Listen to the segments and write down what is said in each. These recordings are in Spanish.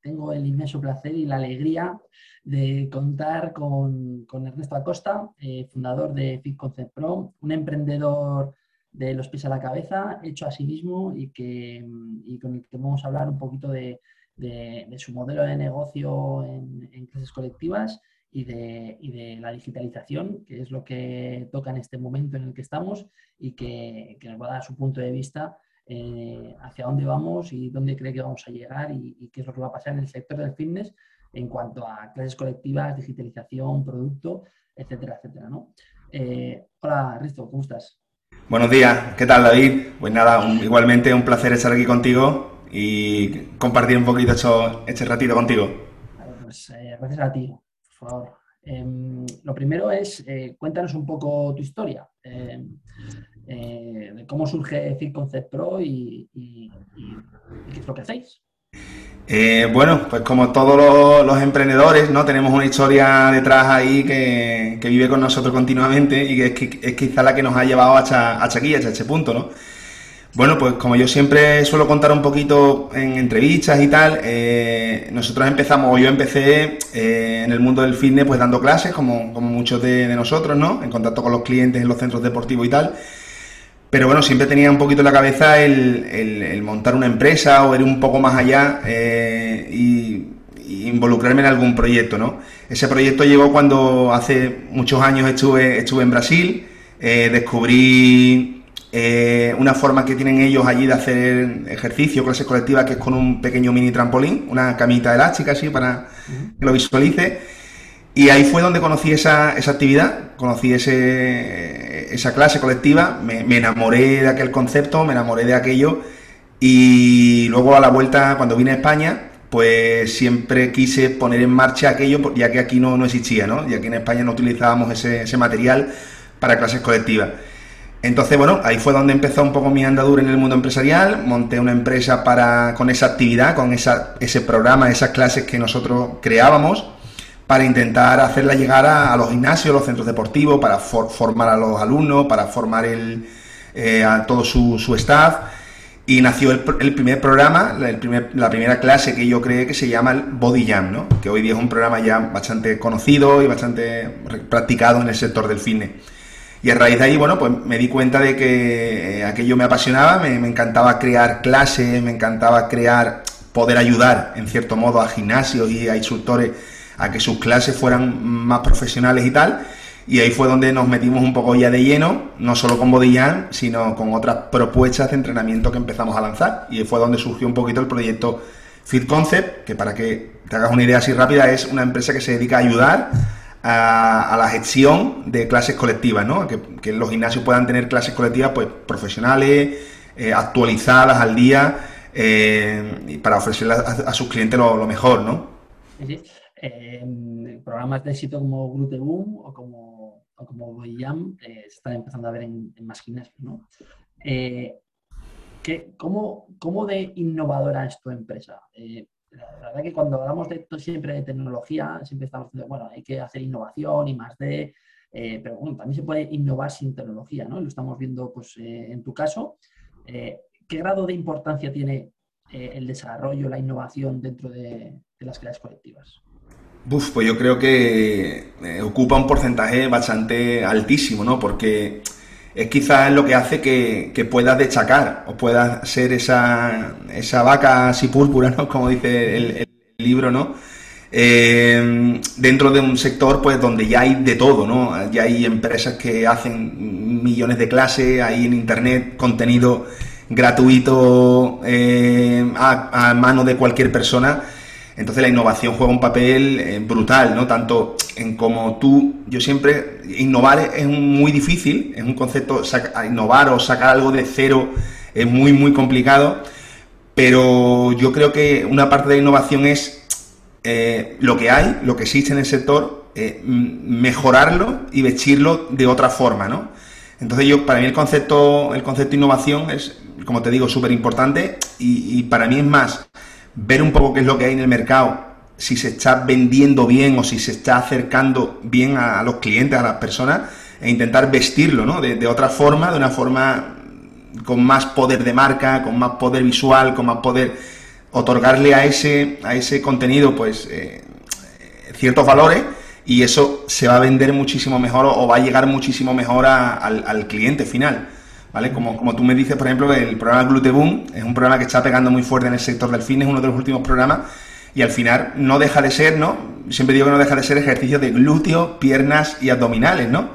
tengo el inmenso placer y la alegría de contar con, Ernesto Acosta, eh, fundador de Fit Concept Pro, un emprendedor de los pies a la cabeza, hecho a sí mismo y, que, con el que vamos a hablar un poquito de, su modelo de negocio en, clases colectivas y de, la digitalización, que es lo que toca en este momento en el que estamos y que nos va a dar su punto de vista eh, hacia dónde vamos y dónde cree que vamos a llegar y, qué es lo que va a pasar en el sector del fitness en cuanto a clases colectivas, digitalización, producto, etcétera, etcétera. ¿no? Eh, hola, Risto, ¿cómo estás? Buenos días, ¿qué tal David? Pues nada, igualmente un placer estar aquí contigo y compartir un poquito este ratito contigo. pues eh, gracias a ti, por favor. Em, lo primero es, cuéntanos un poco tu historia. Eh, de cómo surge Fit Concept Pro y, qué es lo que hacéis. Eh, bueno, pues como todos los, emprendedores, ¿no? Tenemos una historia detrás ahí que, vive con nosotros continuamente y que es, quizá la que nos ha llevado hasta, aquí, hasta este punto, ¿no? Bueno, pues como yo siempre suelo contar un poquito en entrevistas y tal, eh, nosotros empezamos, o yo empecé en el mundo del fitness pues dando clases, como, como muchos de, de, nosotros, ¿no? En contacto con los clientes en los centros deportivos y tal. Pero bueno, siempre tenía un poquito en la cabeza el, montar una empresa o ir un poco más allá eh, y, involucrarme en algún proyecto, ¿no? Ese proyecto llegó cuando hace muchos años estuve, estuve en Brasil, eh, descubrí eh, una forma que tienen ellos allí de hacer ejercicio, clases colectivas, que es con un pequeño mini trampolín, una camita elástica así para que lo visualice. Y ahí fue donde conocí esa, esa actividad, conocí ese, esa clase colectiva, me, enamoré de aquel concepto, me enamoré de aquello y luego a la vuelta, cuando vine a España, pues siempre quise poner en marcha aquello, ya que aquí no, no existía, ¿no? Ya que en España no utilizábamos ese, ese material para clases colectivas. Entonces, bueno, ahí fue donde empezó un poco mi andadura en el mundo empresarial, monté una empresa para, con esa actividad, con esa, ese programa, esas clases que nosotros creábamos para intentar hacerla llegar a, los gimnasios, los centros deportivos, para formar a los alumnos, para formar el, eh, a todo su, su, staff. Y nació el, primer programa, la primera clase que yo creé que se llama el Body Jam, ¿no? que hoy día es un programa ya bastante conocido y bastante practicado en el sector del fitness. Y a raíz de ahí, bueno, pues me di cuenta de que eh, aquello me apasionaba, me, me encantaba crear clases, me encantaba crear, poder ayudar en cierto modo a gimnasios y a instructores a que sus clases fueran más profesionales y tal. Y ahí fue donde nos metimos un poco ya de lleno, no solo con Bodillán, sino con otras propuestas de entrenamiento que empezamos a lanzar. Y fue donde surgió un poquito el proyecto Fit Concept, que para que te hagas una idea así rápida, es una empresa que se dedica a ayudar a, la gestión de clases colectivas, ¿no? Que, los gimnasios puedan tener clases colectivas pues profesionales, eh, actualizadas al día, eh, para ofrecerles a, sus clientes lo, lo mejor, ¿no? Programas de éxito como Boom o como, o como eh, se están empezando a ver en, más gimnasios. ¿no? Eh, cómo, ¿Cómo de innovadora es tu empresa? Eh, la verdad que cuando hablamos de siempre de tecnología, siempre estamos diciendo, bueno, hay que hacer innovación y más de, pero bueno, también se puede innovar sin tecnología, ¿no? Lo estamos viendo pues, en tu caso. ¿Qué grado de importancia tiene el desarrollo, la innovación dentro de las clases colectivas? Uf, pues yo creo que eh, ocupa un porcentaje bastante altísimo, ¿no? Porque es quizás lo que hace que, que puedas destacar o puedas ser esa, esa vaca así púrpura, ¿no? Como dice el, libro, ¿no? Eh, dentro de un sector pues donde ya hay de todo, ¿no? Ya hay empresas que hacen millones de clases, hay en internet contenido gratuito eh, a, a mano de cualquier persona entonces la innovación juega un papel eh, brutal, ¿no? Tanto en como tú, yo siempre, innovar es muy difícil, es un concepto, innovar o sacar algo de cero es muy, muy complicado, pero yo creo que una parte de la innovación es eh, lo que hay, lo que existe en el sector, eh, mejorarlo y vestirlo de otra forma, ¿no? Entonces yo, para mí el concepto, el concepto de innovación es, como te digo, súper importante y, y para mí es más ver un poco qué es lo que hay en el mercado, si se está vendiendo bien o si se está acercando bien a, los clientes, a las personas, e intentar vestirlo ¿no? de, otra forma, de una forma con más poder de marca, con más poder visual, con más poder otorgarle a ese, a ese contenido pues eh, ciertos valores y eso se va a vender muchísimo mejor o, va a llegar muchísimo mejor al, cliente final. ¿Vale? Como, como tú me dices, por ejemplo, el programa Gluteboom es un programa que está pegando muy fuerte en el sector del fitness, uno de los últimos programas, y al final no deja de ser, ¿no? Siempre digo que no deja de ser ejercicio de glúteos, piernas y abdominales, ¿no?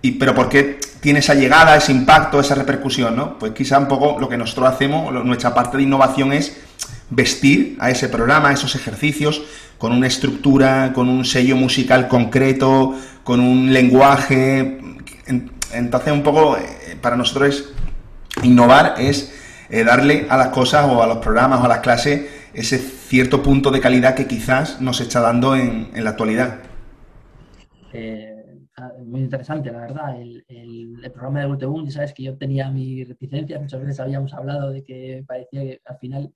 Y, pero ¿por qué tiene esa llegada, ese impacto, esa repercusión, ¿no? Pues quizá un poco lo que nosotros hacemos, nuestra parte de innovación es vestir a ese programa, a esos ejercicios, con una estructura, con un sello musical concreto, con un lenguaje. Entonces, un poco eh, para nosotros es innovar, es eh, darle a las cosas o a los programas o a las clases ese cierto punto de calidad que quizás nos está dando en, la actualidad. Eh, ah, muy interesante, la verdad. El, programa de UTU, ya sabes que yo tenía mi reticencia, muchas veces habíamos hablado de que parecía que al final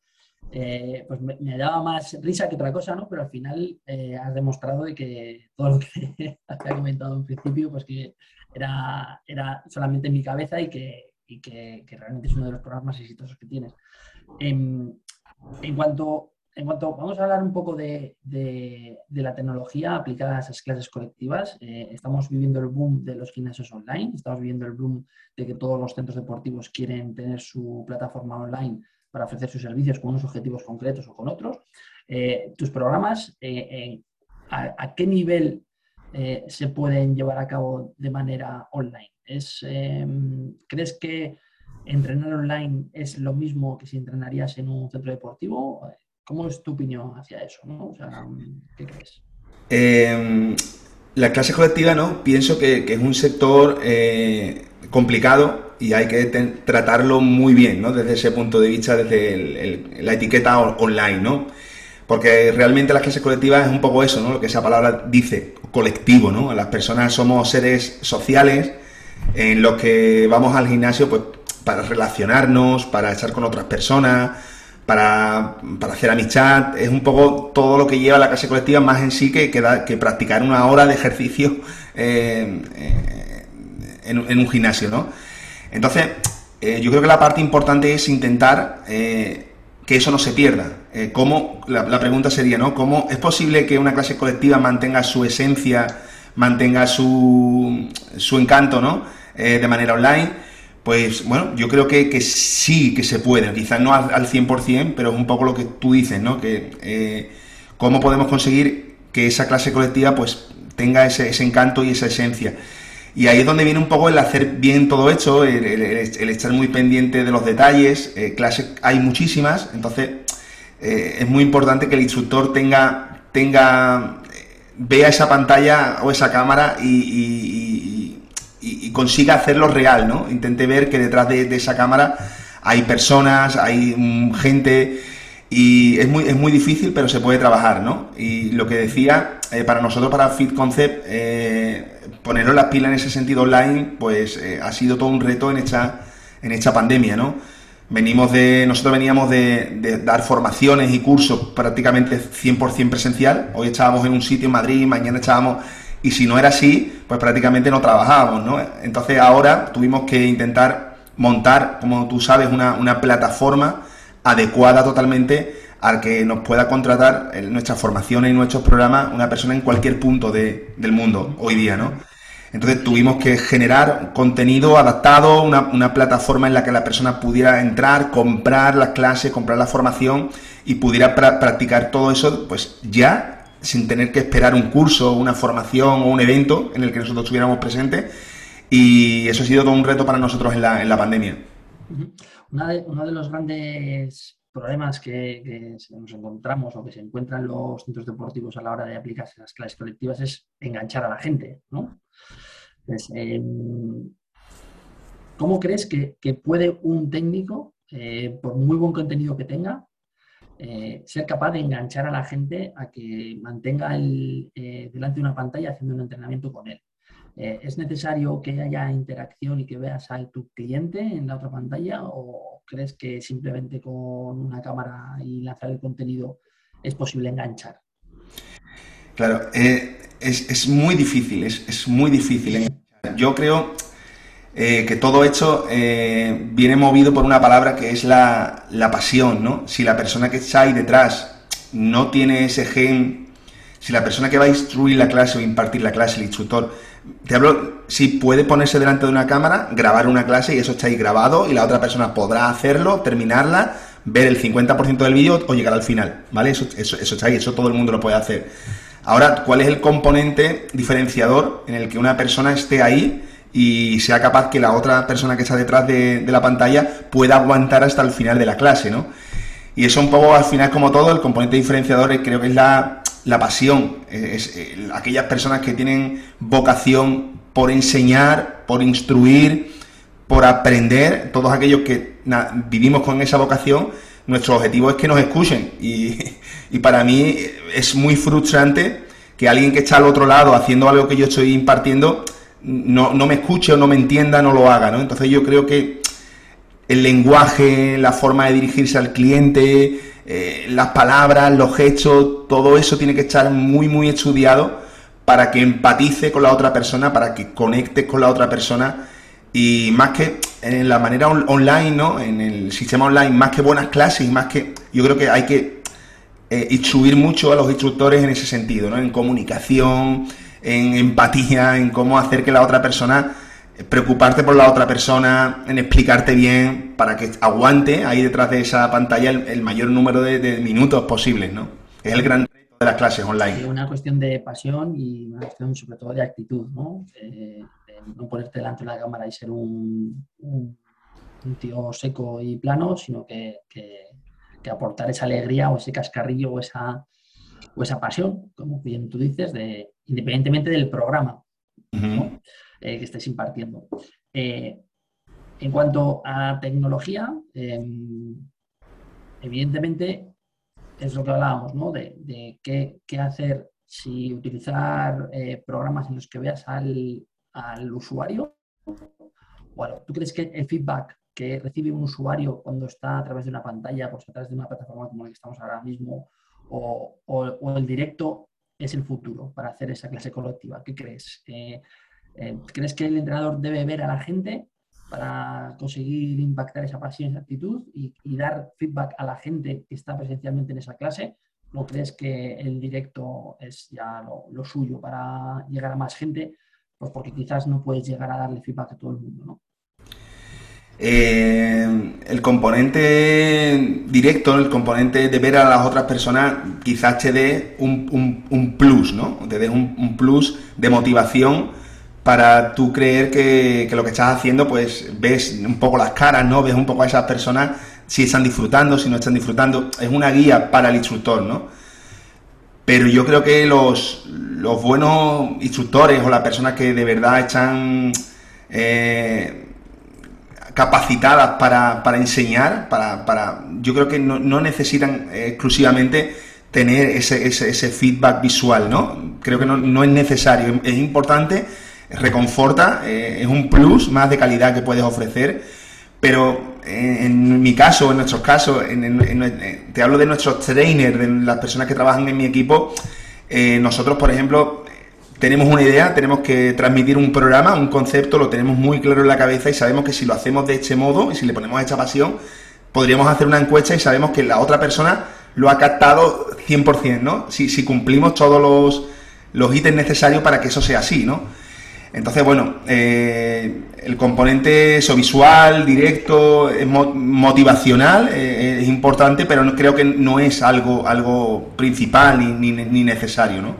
eh, pues me, daba más risa que otra cosa, ¿no? Pero al final eh, has demostrado de que todo lo que había comentado en principio, pues que era, era solamente en mi cabeza y, que, y que, realmente es uno de los programas más exitosos que tienes. En, en, cuanto, en cuanto, vamos a hablar un poco de, de, la tecnología aplicada a esas clases colectivas. Eh, estamos viviendo el boom de los gimnasios online, estamos viviendo el boom de que todos los centros deportivos quieren tener su plataforma online para ofrecer sus servicios con unos objetivos concretos o con otros. Eh, tus programas, eh, a, qué nivel eh, se pueden llevar a cabo de manera online? ¿Es, em, ¿Crees que entrenar online es lo mismo que si entrenarías en un centro deportivo? ¿Cómo es tu opinión hacia eso? ¿Qué crees? Em, la clase colectiva, ¿no? Pienso que, que es un sector complicado y hay que tratarlo muy bien, ¿no? Desde ese punto de vista, desde la etiqueta online, ¿no? Porque realmente la clase colectiva es un poco eso, ¿no? Lo que esa palabra dice, colectivo, ¿no? Las personas somos seres sociales en los que vamos al gimnasio pues para relacionarnos, para estar con otras personas, para, hacer amistad. Es un poco todo lo que lleva la clase colectiva más en sí que, que, practicar una hora de ejercicio eh, eh, en, en un gimnasio, ¿no? Entonces, eh, yo creo que la parte importante es intentar eh, que eso no se pierda. Eh, ¿cómo, la, pregunta sería, ¿no? ¿Cómo es posible que una clase colectiva mantenga su esencia, mantenga su, su encanto, ¿no? de manera online. Pues bueno, yo creo que, sí que se puede, quizás no al, 100%, pero es un poco lo que tú dices, ¿no? Que cómo podemos conseguir que esa clase colectiva pues tenga ese, ese encanto y esa esencia. Y ahí es donde viene un poco el hacer bien todo hecho, el, estar muy pendiente de los detalles. Eh, clases hay muchísimas, entonces eh, es muy importante que el instructor tenga, tenga vea esa pantalla o esa cámara y, consiga hacerlo real, ¿no? Intente ver que detrás de, de esa cámara hay personas, hay mm, gente y es muy, es muy difícil, pero se puede trabajar, ¿no? Y lo que decía, eh, para nosotros, para Fit Concept, eh, las pilas en ese sentido online, pues eh, ha sido todo un reto en esta, en esta pandemia, ¿no? Venimos de, nosotros veníamos de, dar formaciones y cursos prácticamente 100% presencial. Hoy estábamos en un sitio en Madrid, mañana estábamos... Y si no era así, pues prácticamente no trabajábamos, ¿no? Entonces ahora tuvimos que intentar montar, como tú sabes, una, una plataforma adecuada totalmente al que nos pueda contratar en nuestras formaciones y nuestros programas una persona en cualquier punto de, del mundo hoy día, ¿no? Entonces tuvimos que generar contenido adaptado, una, plataforma en la que la persona pudiera entrar, comprar las clases, comprar la formación y pudiera practicar todo eso, pues ya, sin tener que esperar un curso, una formación o un evento en el que nosotros estuviéramos presentes. Y eso ha sido todo un reto para nosotros en la, en la pandemia uno de los grandes problemas que, nos encontramos o que se encuentran los centros deportivos a la hora de aplicarse las clases colectivas es enganchar a la gente, ¿no? Em, ¿Cómo crees que, puede un técnico, eh, por muy buen contenido que tenga, eh, ser capaz de enganchar a la gente a que mantenga el, eh, delante de una pantalla haciendo un entrenamiento con él? Eh, ¿Es necesario que haya interacción y que veas a tu cliente en la otra pantalla o crees que simplemente con una cámara y lanzar el contenido es posible enganchar? Claro, eh, es, muy difícil, es, muy difícil. Yo creo, eh, que todo esto eh, viene movido por una palabra que es la, la, pasión, ¿no? Si la persona que está ahí detrás no tiene ese gen, si la persona que va a instruir la clase o impartir la clase, el instructor, te hablo, si puede ponerse delante de una cámara, grabar una clase y eso está ahí grabado y la otra persona podrá hacerlo, terminarla, ver el 50% del vídeo o llegar al final, ¿vale? Eso, eso, eso está ahí, eso todo el mundo lo puede hacer. Ahora, ¿cuál es el componente diferenciador en el que una persona esté ahí y sea capaz que la otra persona que está detrás de, la pantalla pueda aguantar hasta el final de la clase, ¿no? Y eso un poco al final como todo, el componente diferenciador creo que es la, pasión, es, aquellas personas que tienen vocación por enseñar, por instruir, por aprender, todos aquellos que vivimos con esa vocación, nuestro objetivo es que nos escuchen y, y para mí es muy frustrante que alguien que está al otro lado haciendo algo que yo estoy impartiendo no, no me escuche o no me entienda, no lo haga, ¿no? Entonces yo creo que el lenguaje, la forma de dirigirse al cliente, eh, las palabras, los gestos, todo eso tiene que estar muy, muy estudiado para que empatice con la otra persona, para que conectes con la otra persona y más que en la manera online, ¿no? En el sistema online, más que buenas clases más que yo creo que hay que eh, instruir mucho a los instructores en ese sentido, ¿no? En comunicación, en empatía, en cómo hacer que la otra persona, preocuparte por la otra persona, en explicarte bien, para que aguante ahí detrás de esa pantalla el, mayor número de, minutos posibles, ¿no? Es el gran reto de las clases online. Es una cuestión de pasión y una cuestión sobre todo de actitud, ¿no? Eh, no ponerte delante de la cámara y ser un, un, tío seco y plano, sino que, que, aportar esa alegría o ese cascarrillo o esa, o esa pasión, como bien tú dices, de, independientemente del programa eh, que estés impartiendo. Eh, en cuanto a tecnología, em, evidentemente es lo que hablábamos, ¿no? De, qué, hacer, si utilizar eh, programas en los que veas al, usuario. Bueno, ¿tú crees que el feedback que recibe un usuario cuando está a través de una pantalla, pues a través de una plataforma como la que estamos ahora mismo, o el directo, es el futuro para hacer esa clase colectiva? ¿Qué crees? Eh, eh, ¿Crees que el entrenador debe ver a la gente para conseguir impactar esa pasión, esa actitud y, dar feedback a la gente que está presencialmente en esa clase? ¿O crees que el directo es ya lo, suyo para llegar a más gente? Pues porque quizás no puedes llegar a darle feedback a todo el mundo, ¿no? Eh, el componente directo, el componente de ver a las otras personas, quizás te dé un, plus, ¿no? Te dé un, plus de motivación para tú creer que, lo que estás haciendo, pues ves un poco las caras, ¿no? Ves un poco a esas personas si están disfrutando, si no están disfrutando. Es una guía para el instructor, ¿no? Pero yo creo que los, buenos instructores o las personas que de verdad están eh, capacitadas para, para enseñar, para, yo creo que no, necesitan exclusivamente tener ese, feedback visual, ¿no? Creo que no es necesario, es importante, reconforta, eh, es un plus más de calidad que puedes ofrecer, pero en, mi caso, en nuestros casos, en, te hablo de nuestros trainers, de las personas que trabajan en mi equipo, eh, nosotros, por ejemplo, tenemos una idea, tenemos que transmitir un programa, un concepto, lo tenemos muy claro en la cabeza y sabemos que si lo hacemos de este modo y si le ponemos esta pasión, podríamos hacer una encuesta y sabemos que la otra persona lo ha captado 100%, ¿no? Si, si cumplimos todos los, los ítems necesarios para que eso sea así, ¿no? Entonces, bueno, eh, el componente eso, visual, directo, es motivacional, eh, es importante, pero creo que no es algo, algo principal ni, ni, ni necesario, ¿no?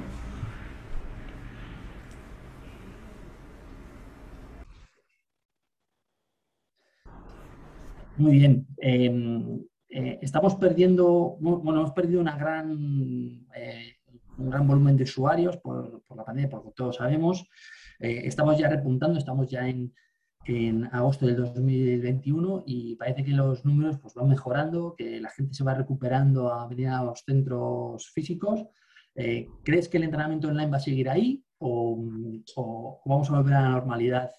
Muy bien. Em, eh, estamos perdiendo, bueno, hemos perdido una gran, eh, un gran volumen de usuarios por, la pandemia, porque todos sabemos. Eh, estamos ya repuntando, estamos ya en, agosto del 2021 y parece que los números pues, van mejorando, que la gente se va recuperando a venir a los centros físicos. ¿Crees que el entrenamiento online va a seguir ahí o, vamos a volver a la normalidad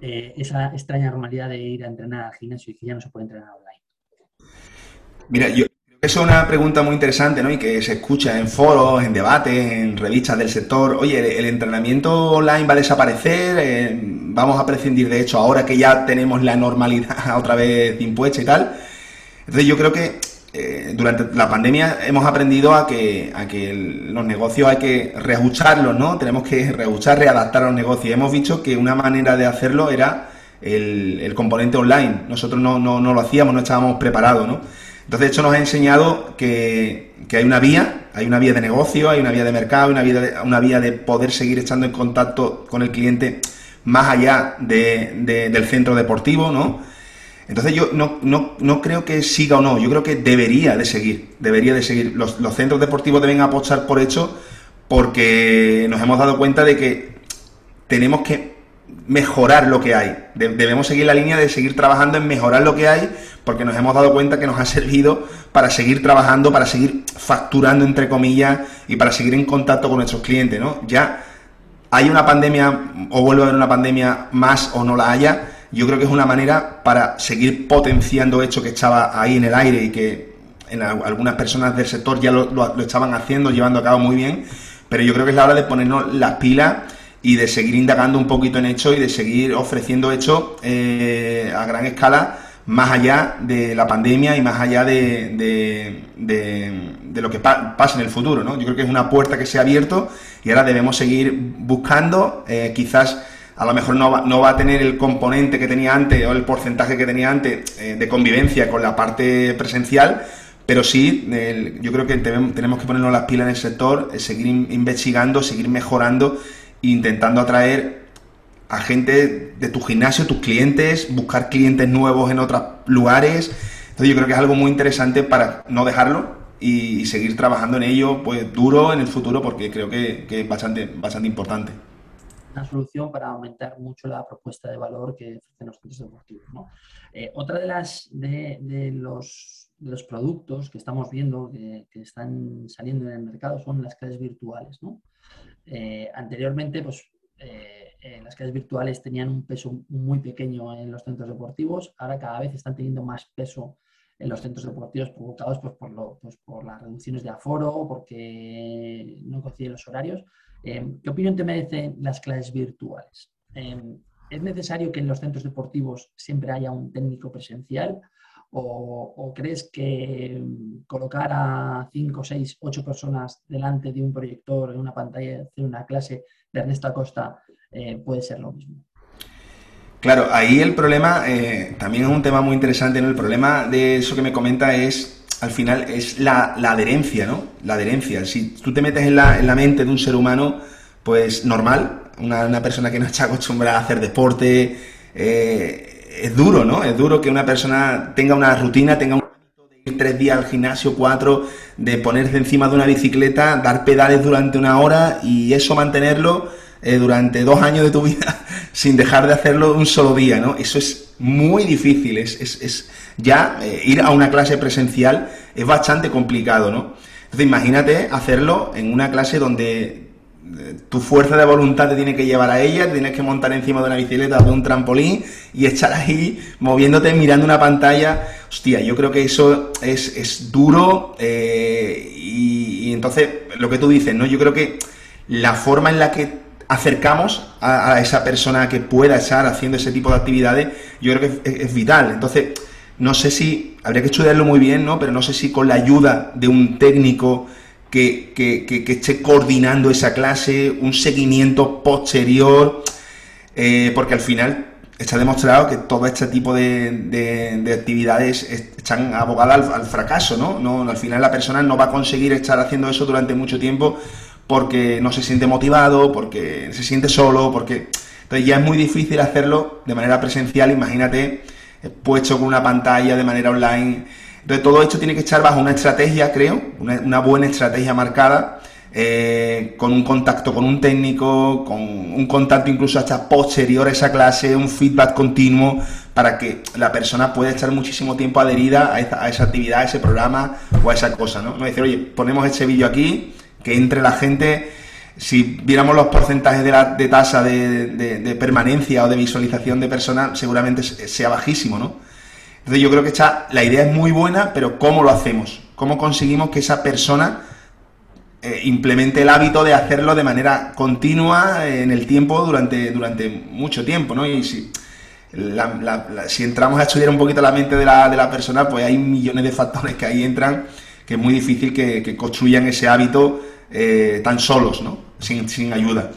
eh, esa extraña normalidad de ir a entrenar al gimnasio y que ya no se puede entrenar online? Mira, yo es una pregunta muy interesante, ¿no? Y que se escucha en foros, en debates, en revistas del sector. Oye, ¿el entrenamiento online va a desaparecer? Eh, ¿Vamos a prescindir de hecho ahora que ya tenemos la normalidad otra vez impuesta y tal? Entonces yo creo que eh, durante la pandemia hemos aprendido a que, a que los negocios hay que reajustarlos, ¿no? Tenemos que reajustar, readaptar los negocios. Hemos visto que una manera de hacerlo era el, componente online. Nosotros no, no, no lo hacíamos, no estábamos preparados, ¿no? Entonces, esto nos ha enseñado que, hay una vía, hay una vía de negocio, hay una vía de mercado, una vía de, una vía de poder seguir estando en contacto con el cliente más allá del centro deportivo, ¿no? Entonces yo no, creo que siga o no, yo creo que debería de seguir, debería de seguir. Los, los centros deportivos deben apostar por hecho porque nos hemos dado cuenta de que tenemos que mejorar lo que hay. debemos seguir la línea de seguir trabajando en mejorar lo que hay, porque nos hemos dado cuenta que nos ha servido para seguir trabajando, para seguir facturando, entre comillas, y para seguir en contacto con nuestros clientes, ¿no? Ya hay una pandemia, o vuelve a haber una pandemia más o no la haya, yo creo que es una manera para seguir potenciando esto que estaba ahí en el aire y que en algunas personas del sector ya lo, lo estaban haciendo, llevando a cabo muy bien, pero yo creo que es la hora de ponernos las pilas y de seguir indagando un poquito en hecho y de seguir ofreciendo hecho eh, a gran escala más allá de la pandemia y más allá de, de, lo que pasa en el futuro. ¿no? Yo creo que es una puerta que se ha abierto y ahora debemos seguir buscando, eh, quizás a lo mejor no va, no va, a tener el componente que tenía antes o el porcentaje que tenía antes eh, de convivencia con la parte presencial, pero sí, yo creo que tenemos que ponernos las pilas en el sector, seguir investigando, seguir mejorando intentando atraer a gente de tu gimnasio, tus clientes, buscar clientes nuevos en otros lugares. Entonces yo creo que es algo muy interesante para no dejarlo y seguir trabajando en ello pues duro en el futuro porque creo que, es bastante, bastante importante. Una solución para aumentar mucho la propuesta de valor que ofrecen los centros deportivos. Eh, otra de, las, de, los, los, productos que estamos viendo que, que, están saliendo en el mercado son las clases virtuales. ¿no? Eh, anteriormente, pues eh, las clases virtuales tenían un peso muy pequeño en los centros deportivos, ahora cada vez están teniendo más peso en los centros deportivos provocados pues, por, lo, pues, por las reducciones de aforo, porque no coinciden los horarios. Eh, ¿Qué opinión te merecen las clases virtuales? ¿Es necesario que en los centros deportivos siempre haya un técnico presencial o, crees que mm, colocar a 5, 6, 8 personas delante de un proyector en una pantalla hacer una clase de Ernesto Acosta eh, puede ser lo mismo? Claro, ahí el problema eh, también es un tema muy interesante, ¿no? El problema de eso que me comenta es, al final, es la, adherencia, ¿no? La adherencia. Si tú te metes en la, en la mente de un ser humano, pues normal, una, una persona que no está acostumbrada a hacer deporte, eh, es duro, ¿no? Es duro que una persona tenga una rutina, tenga un de ir tres días al gimnasio, cuatro, de ponerse encima de una bicicleta, dar pedales durante una hora y eso mantenerlo eh, durante dos años de tu vida sin dejar de hacerlo un solo día, ¿no? Eso es muy difícil, es, es, ya eh, ir a una clase presencial es bastante complicado, ¿no? Entonces imagínate hacerlo en una clase donde tu fuerza de voluntad te tiene que llevar a ella, tienes que montar encima de una bicicleta o de un trampolín y estar ahí moviéndote, mirando una pantalla. Hostia, yo creo que eso es, duro eh, y, entonces lo que tú dices, ¿no? Yo creo que la forma en la que acercamos a, esa persona que pueda estar haciendo ese tipo de actividades, yo creo que es vital. Entonces, no sé si, habría que estudiarlo muy bien, ¿no? Pero no sé si con la ayuda de un técnico que, que, esté coordinando esa clase, un seguimiento posterior, eh, porque al final está demostrado que todo este tipo de, actividades están abogadas al, fracaso, ¿no? ¿no? Al final la persona no va a conseguir estar haciendo eso durante mucho tiempo porque no se siente motivado, porque se siente solo, porque... Entonces ya es muy difícil hacerlo de manera presencial, imagínate, puesto con una pantalla de manera online entonces, todo esto tiene que estar bajo una estrategia, creo, una, buena estrategia marcada, eh, con un contacto con un técnico, con un contacto incluso hasta posterior a esa clase, un feedback continuo, para que la persona pueda estar muchísimo tiempo adherida a esa, actividad, a ese programa o a esa cosa, ¿no? No decir, oye, ponemos este vídeo aquí, que entre la gente, si viéramos los porcentajes de, la, de tasa de, de permanencia o de visualización de personas, seguramente sea bajísimo, ¿no? Entonces yo creo que está, la idea es muy buena, pero ¿cómo lo hacemos? cómo conseguimos que esa persona eh, implemente el hábito de hacerlo de manera continua en el tiempo durante, durante mucho tiempo, ¿no? Y si, entramos a estudiar un poquito la mente de la, de la, persona, pues hay millones de factores que ahí entran que es muy difícil que, construyan ese hábito eh, tan solos, ¿no? Sin, sin ayuda.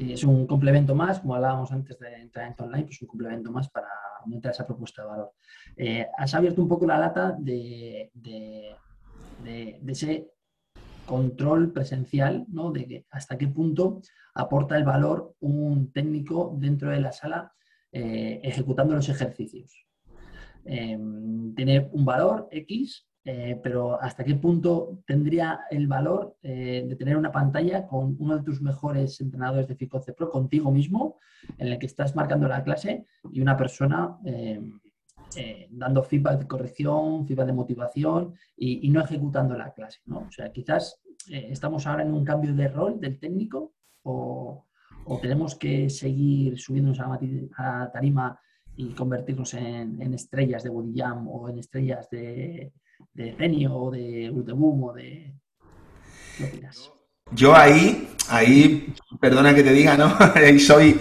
Es un complemento más, como hablábamos antes de entrar en online, pues un complemento más para aumentar esa propuesta de valor. Eh, has abierto un poco la lata de, de, ese control presencial, ¿no? De que hasta qué punto aporta el valor un técnico dentro de la sala eh, ejecutando los ejercicios. Em, tiene un valor X, eh, pero hasta qué punto tendría el valor eh, de tener una pantalla con uno de tus mejores entrenadores de FICOCE Pro, contigo mismo, en el que estás marcando la clase y una persona em, dando feedback de corrección, feedback de motivación y, no ejecutando la clase. ¿no? O sea, quizás eh, estamos ahora en un cambio de rol del técnico o, tenemos que seguir subiéndonos a la tarima y convertirnos en, estrellas de Body Jam o en estrellas de, de o de Uteboom o de... Yo ahí, ahí, perdona que te diga, ¿no? ahí soy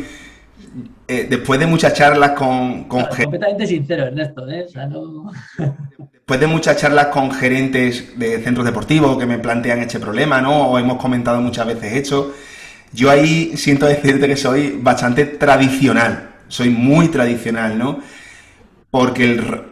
eh, después de muchas charlas con... con completamente sincero, Ernesto, ¿eh? después de muchas charlas con gerentes de centros deportivos que me plantean este problema, ¿no? O hemos comentado muchas veces esto, yo ahí siento decirte que soy bastante tradicional, soy muy tradicional, ¿no? Porque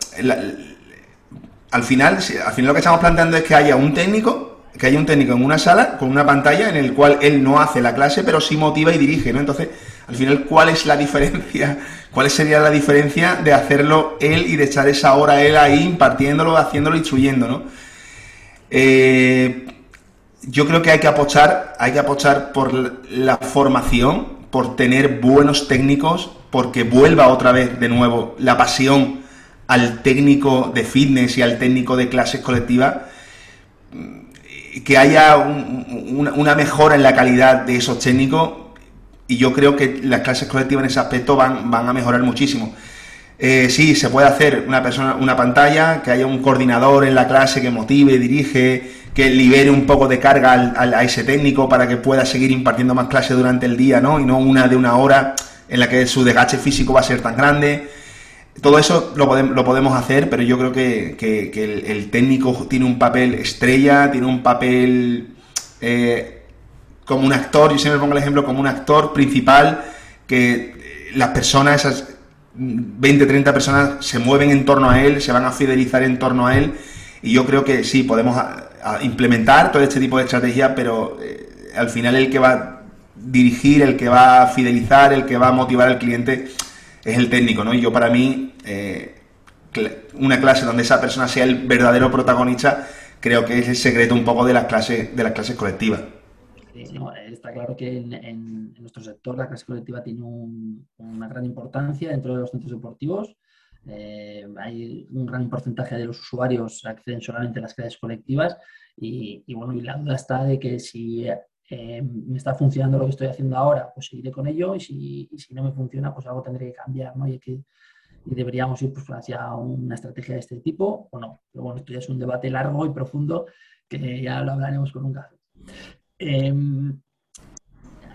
al final, al final lo que estamos planteando es que haya un técnico, que haya un técnico en una sala con una pantalla en el cual él no hace la clase, pero sí motiva y dirige, ¿no? Entonces, al final, ¿cuál es la diferencia? ¿Cuál sería la diferencia de hacerlo él y de echar esa hora él ahí impartiéndolo, haciéndolo, instruyendo, ¿no? Eh, yo creo que hay que apostar, hay que apostar por la formación, por tener buenos técnicos, porque vuelva otra vez de nuevo la pasión al técnico de fitness y al técnico de clases colectivas, que haya una mejora en la calidad de esos técnicos y yo creo que las clases colectivas en ese aspecto van, van a mejorar muchísimo. Eh, sí, se puede hacer una persona, una pantalla, que haya un coordinador en la clase que motive, dirige, que libere un poco de carga al, a ese técnico para que pueda seguir impartiendo más clases durante el día, ¿no? Y no una de una hora en la que su desgaste físico va a ser tan grande. Todo eso lo, podemos, lo podemos hacer, pero yo creo que, el, técnico tiene un papel estrella, tiene un papel eh, como un actor, yo siempre pongo el ejemplo como un actor principal, que las personas, esas 20, 30 personas se mueven en torno a él, se van a fidelizar en torno a él, y yo creo que sí, podemos implementar todo este tipo de estrategias, pero eh, al final el que va a dirigir, el que va a fidelizar, el que va a motivar al cliente es el técnico, ¿no? Y yo para mí, eh, una clase donde esa persona sea el verdadero protagonista, creo que es el secreto un poco de las clases, de las clases colectivas está claro que en, nuestro sector la clase colectiva tiene una gran importancia dentro de los centros deportivos. Eh, hay un gran porcentaje de los usuarios acceden solamente a las clases colectivas y, bueno, y la duda está de que si eh, me está funcionando lo que estoy haciendo ahora, pues seguiré con ello y si, no me funciona, pues algo tendré que cambiar, ¿no? Y, que, deberíamos ir pues, hacia una estrategia de este tipo o no. Pero bueno, esto ya es un debate largo y profundo que ya lo hablaremos con un café. Em,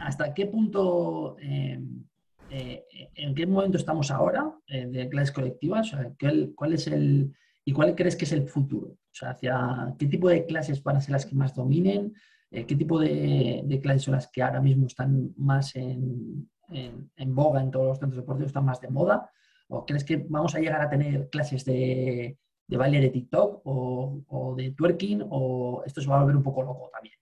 ¿Hasta qué punto, em, eh, en qué momento estamos ahora eh, de clases colectivas? ¿cuál, es el, ¿Y cuál crees que es el futuro? O sea, hacia qué tipo de clases van a ser las que más dominen? Eh, ¿Qué tipo de, clases son las que ahora mismo están más en, boga en todos los centros deportivos, están más de moda? ¿O crees que vamos a llegar a tener clases de, baile de TikTok o, o, de twerking? ¿O esto se va a volver un poco loco también?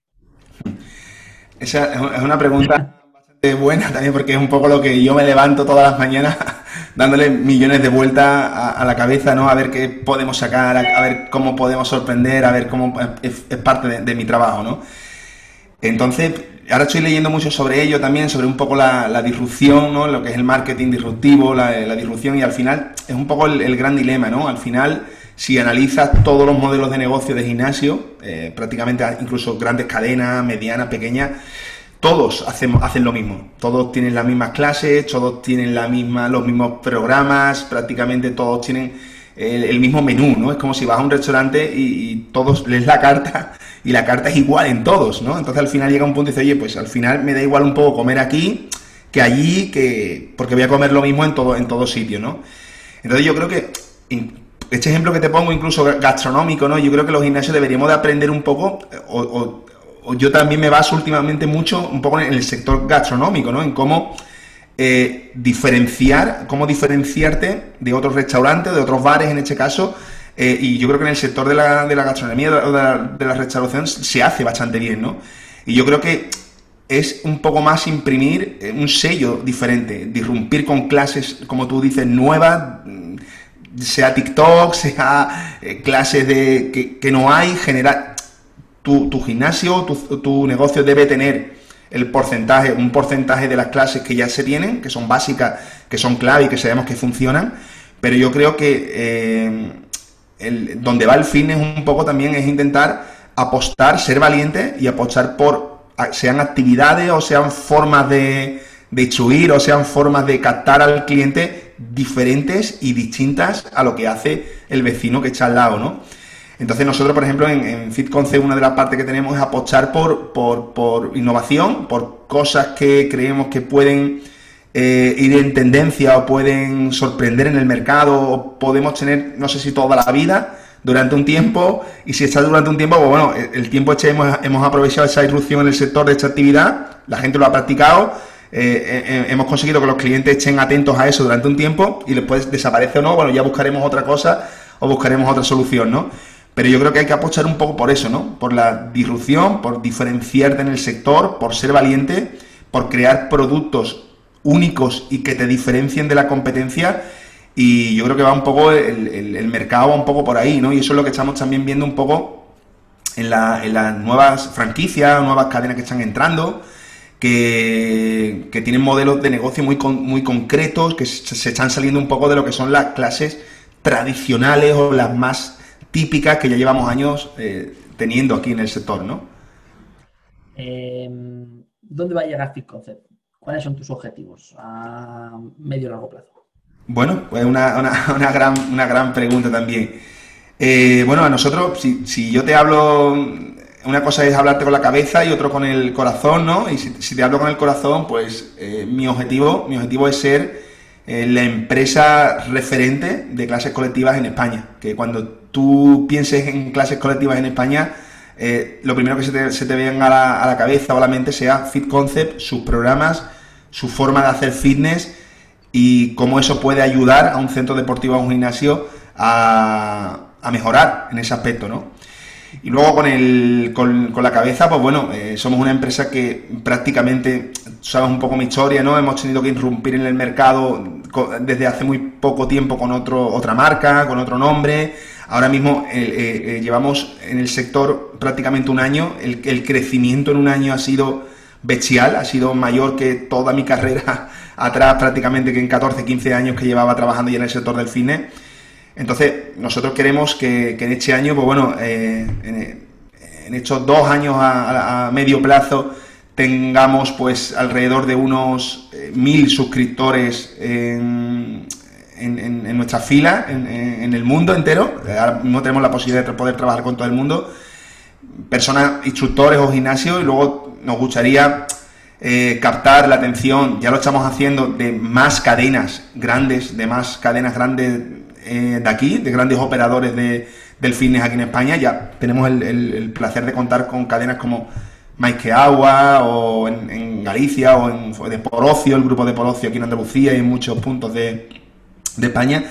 Esa es una pregunta bastante buena también porque es un poco lo que yo me levanto todas las mañanas dándole millones de vueltas a, la cabeza, ¿no? A ver qué podemos sacar, a, ver cómo podemos sorprender, a ver cómo es, parte de, mi trabajo, ¿no? Entonces, ahora estoy leyendo mucho sobre ello también, sobre un poco la, disrupción, ¿no? Lo que es el marketing disruptivo, la, disrupción y al final es un poco el, gran dilema, ¿no? Al final si analizas todos los modelos de negocio de gimnasio, eh, prácticamente incluso grandes cadenas, medianas, pequeñas, todos hacen, hacen lo mismo. Todos tienen las mismas clases, todos tienen la misma, los mismos programas, prácticamente todos tienen el, mismo menú, ¿no? Es como si vas a un restaurante y, todos lees la carta y la carta es igual en todos, ¿no? Entonces al final llega un punto y dice, oye, pues al final me da igual un poco comer aquí que allí, que porque voy a comer lo mismo en todo, en todo sitio, ¿no? Entonces yo creo que este ejemplo que te pongo, incluso gastronómico, ¿no? Yo creo que los gimnasios deberíamos de aprender un poco, o, yo también me baso últimamente mucho un poco en el sector gastronómico, ¿no? En cómo eh, diferenciar, cómo diferenciarte de otros restaurantes, de otros bares en este caso, eh, y yo creo que en el sector de la, de la gastronomía o de la, de restauración se hace bastante bien, ¿no? Y yo creo que es un poco más imprimir eh, un sello diferente, disrumpir con clases, como tú dices, nuevas, sea TikTok, sea eh, clases de que, no hay, generar tu, tu gimnasio, tu, tu, negocio debe tener el porcentaje, un porcentaje de las clases que ya se tienen, que son básicas, que son clave y que sabemos que funcionan, pero yo creo que donde va el fitness un poco también es intentar apostar, ser valiente y apostar por, sean actividades o sean formas de, de o sean formas de captar al cliente diferentes y distintas a lo que hace el vecino que está al lado, ¿no? Entonces nosotros, por ejemplo, en, en FitConce una de las partes que tenemos es apostar por, por, innovación, por cosas que creemos que pueden eh, ir en tendencia o pueden sorprender en el mercado o podemos tener, no sé si toda la vida, durante un tiempo y si está durante un tiempo, pues bueno, el, tiempo este hemos, hemos aprovechado esa irrupción en el sector de esta actividad, la gente lo ha practicado eh, eh, hemos conseguido que los clientes estén atentos a eso durante un tiempo y después desaparece o no, bueno, ya buscaremos otra cosa o buscaremos otra solución, ¿no? Pero yo creo que hay que apostar un poco por eso, ¿no? Por la disrupción, por diferenciarte en el sector, por ser valiente, por crear productos únicos y que te diferencien de la competencia. Y yo creo que va un poco, el, mercado va un poco por ahí, ¿no? Y eso es lo que estamos también viendo un poco en, en las nuevas franquicias, nuevas cadenas que están entrando que, tienen modelos de negocio muy, muy concretos, que se, están saliendo un poco de lo que son las clases tradicionales o las más típicas que ya llevamos años eh, teniendo aquí en el sector, ¿no? Em, ¿Dónde va a llegar FitConcept? ¿Cuáles son tus objetivos a medio y largo plazo? Bueno, pues una, una, gran, una gran pregunta también. Eh, bueno, a nosotros, si, si yo te hablo una cosa es hablarte con la cabeza y otro con el corazón, ¿no? Y si, te hablo con el corazón, pues eh, mi objetivo, mi objetivo es ser eh, la empresa referente de clases colectivas en España. Que cuando tú pienses en clases colectivas en España, lo primero que se te, se te venga a la, a la, cabeza o a la mente sea Fit Concept, sus programas, su forma de hacer fitness y cómo eso puede ayudar a un centro deportivo, a un gimnasio, a, a mejorar en ese aspecto, ¿no? Y luego con, el, con, la cabeza, pues bueno, eh, somos una empresa que prácticamente, sabes un poco mi historia, ¿no? Hemos tenido que irrumpir en el mercado desde hace muy poco tiempo con otro, otra marca, con otro nombre. Ahora mismo eh, eh, llevamos en el sector prácticamente un año. El crecimiento en un año ha sido bestial, ha sido mayor que toda mi carrera atrás prácticamente que en 14, 15 años que llevaba trabajando ya en el sector del cine. Entonces, nosotros queremos que, en este año, pues bueno, eh, en, estos dos años a, medio plazo, tengamos pues alrededor de unos eh, mil suscriptores en, nuestra fila, en, el mundo entero. Ahora mismo tenemos la posibilidad de poder trabajar con todo el mundo, personas, instructores o gimnasios, y luego nos gustaría eh, captar la atención, ya lo estamos haciendo, de más cadenas grandes, de más cadenas grandes eh, de aquí, de grandes operadores de, del fitness aquí en España. Ya tenemos el, placer de contar con cadenas como Agua o en, Galicia o en de Porocio, el grupo de Porocio aquí en Andalucía y en muchos puntos de, de España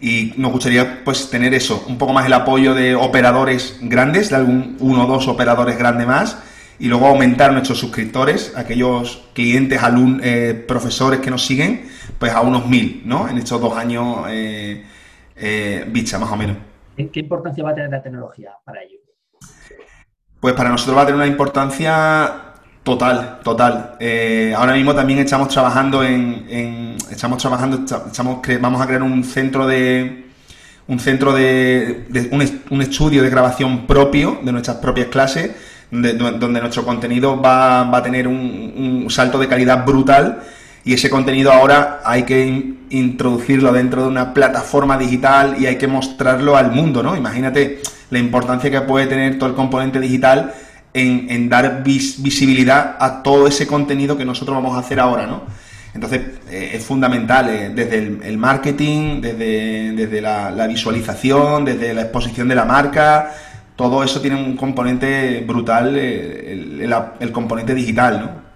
y nos gustaría pues tener eso, un poco más el apoyo de operadores grandes, de algún uno o dos operadores grandes más, y luego aumentar nuestros suscriptores, aquellos clientes, alumnos, eh, profesores que nos siguen, pues a unos mil, ¿no? En estos dos años eh, eh, bicha, más o menos. ¿Qué importancia va a tener la tecnología para ello? Pues para nosotros va a tener una importancia total, total. Eh, ahora mismo también estamos trabajando en, estamos trabajando, estamos, vamos a crear un centro de un centro de, un, estudio de grabación propio de nuestras propias clases, donde, nuestro contenido va, a tener un, salto de calidad brutal y ese contenido ahora hay que introducirlo dentro de una plataforma digital y hay que mostrarlo al mundo, ¿no? Imagínate la importancia que puede tener todo el componente digital en, dar visibilidad a todo ese contenido que nosotros vamos a hacer ahora, ¿no? Entonces eh, es fundamental eh, desde el, marketing, desde, desde la, visualización, desde la exposición de la marca, todo eso tiene un componente brutal, eh, el, componente digital, ¿no?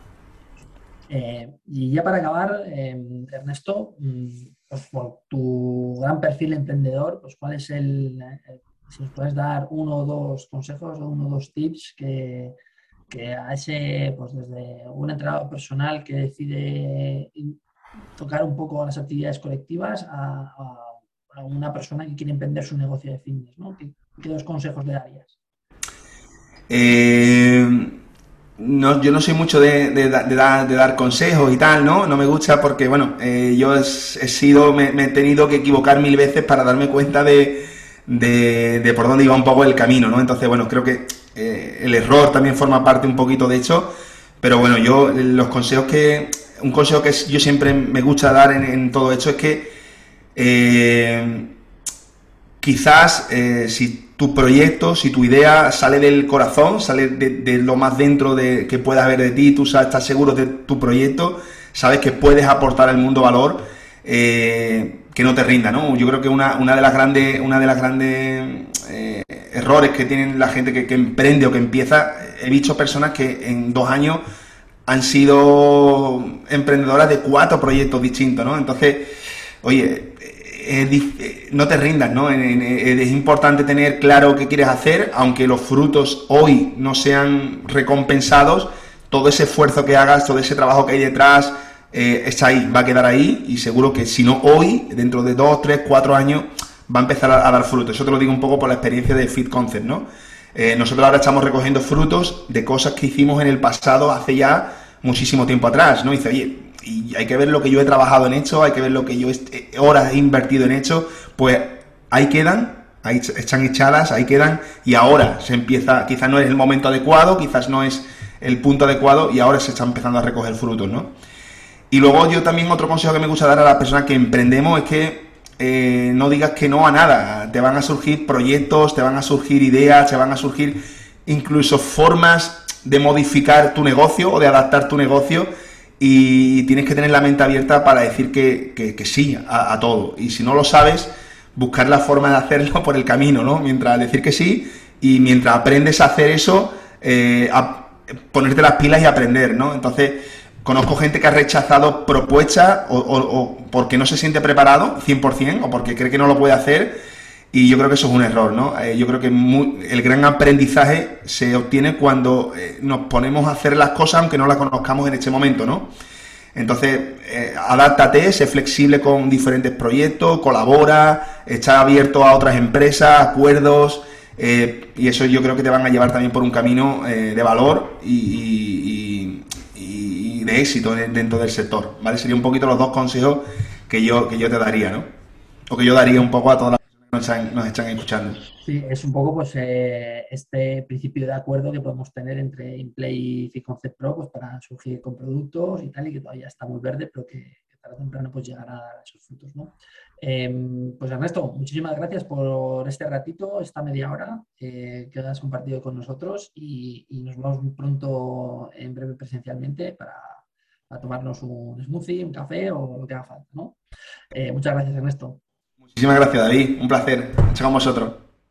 y ya para acabar, Ernesto, mm, pues por tu gran perfil emprendedor, pues cuál es el, si nos puedes dar uno o dos consejos o uno o dos tips que, a ese, pues desde un entrenador personal que decide tocar un poco las actividades colectivas a, una persona que quiere emprender su negocio de fitness, ¿no? ¿Qué, dos consejos le darías? Eh, no, yo no soy mucho de, dar, consejos y tal, ¿no? No me gusta porque, bueno, eh, yo he, sido, me, he tenido que equivocar mil veces para darme cuenta de, de, por dónde iba un poco el camino, ¿no? Entonces, bueno, creo que eh, el error también forma parte un poquito de hecho, pero bueno, yo los consejos que, un consejo que yo siempre me gusta dar en, todo esto es que eh, quizás eh, si tu proyecto, si tu idea sale del corazón, sale de, lo más dentro de que pueda haber de ti, tú sabes, estás seguro de tu proyecto, sabes que puedes aportar al mundo valor, que no te rinda, ¿no? Yo creo que una, una de las grandes, una de las grandes eh, errores que tienen la gente que, emprende o que empieza, he visto personas que en dos años han sido emprendedoras de cuatro proyectos distintos, ¿no? Entonces, oye, no te rindas, ¿no? Es importante tener claro qué quieres hacer, aunque los frutos hoy no sean recompensados, todo ese esfuerzo que hagas, todo ese trabajo que hay detrás, eh, está ahí, va a quedar ahí y seguro que si no hoy, dentro de dos, tres, cuatro años, va a empezar a, dar frutos. Eso te lo digo un poco por la experiencia de Fit Concept, ¿no? Eh, nosotros ahora estamos recogiendo frutos de cosas que hicimos en el pasado hace ya muchísimo tiempo atrás, ¿no? Y dice, oye, y hay que ver lo que yo he trabajado en hecho, hay que ver lo que yo he, horas he invertido en hecho, pues ahí quedan, ahí están echadas, ahí quedan, y ahora se empieza, quizás no es el momento adecuado, quizás no es el punto adecuado, y ahora se está empezando a recoger frutos, ¿no? Y luego yo también otro consejo que me gusta dar a las personas que emprendemos es que eh, no digas que no a nada. Te van a surgir proyectos, te van a surgir ideas, te van a surgir incluso formas de modificar tu negocio o de adaptar tu negocio y tienes que tener la mente abierta para decir que, sí a, todo. Y si no lo sabes, buscar la forma de hacerlo por el camino, ¿no? Mientras decir que sí y mientras aprendes a hacer eso, eh, ponerte las pilas y aprender, ¿no? Entonces, Conozco gente que ha rechazado propuestas o, porque no se siente preparado 100% o porque cree que no lo puede hacer y yo creo que eso es un error, ¿no? Eh, yo creo que el gran aprendizaje se obtiene cuando eh, nos ponemos a hacer las cosas aunque no las conozcamos en este momento, ¿no? Entonces, eh, adáptate, sé flexible con diferentes proyectos, colabora, está abierto a otras empresas, acuerdos, y eso yo creo que te van a llevar también por un camino de valor y, de éxito dentro del sector, ¿vale? Serían un poquito los dos consejos que yo, que yo te daría, ¿no? O que yo daría un poco a todas las nos están, escuchando. Sí, es un poco pues eh, este principio de acuerdo que podemos tener entre Inplay y Concept Pro pues, para surgir con productos y tal, y que todavía está muy verde, pero que, que tarde o temprano pues llegará a esos frutos, ¿no? Em, pues Ernesto, muchísimas gracias por este ratito, esta media hora que has compartido con nosotros y, nos vemos muy pronto en breve presencialmente para, tomarnos un smoothie, un café o lo que haga falta. ¿no? Eh, muchas gracias Ernesto. Muchísimas gracias David, un placer. Chao con vosotros.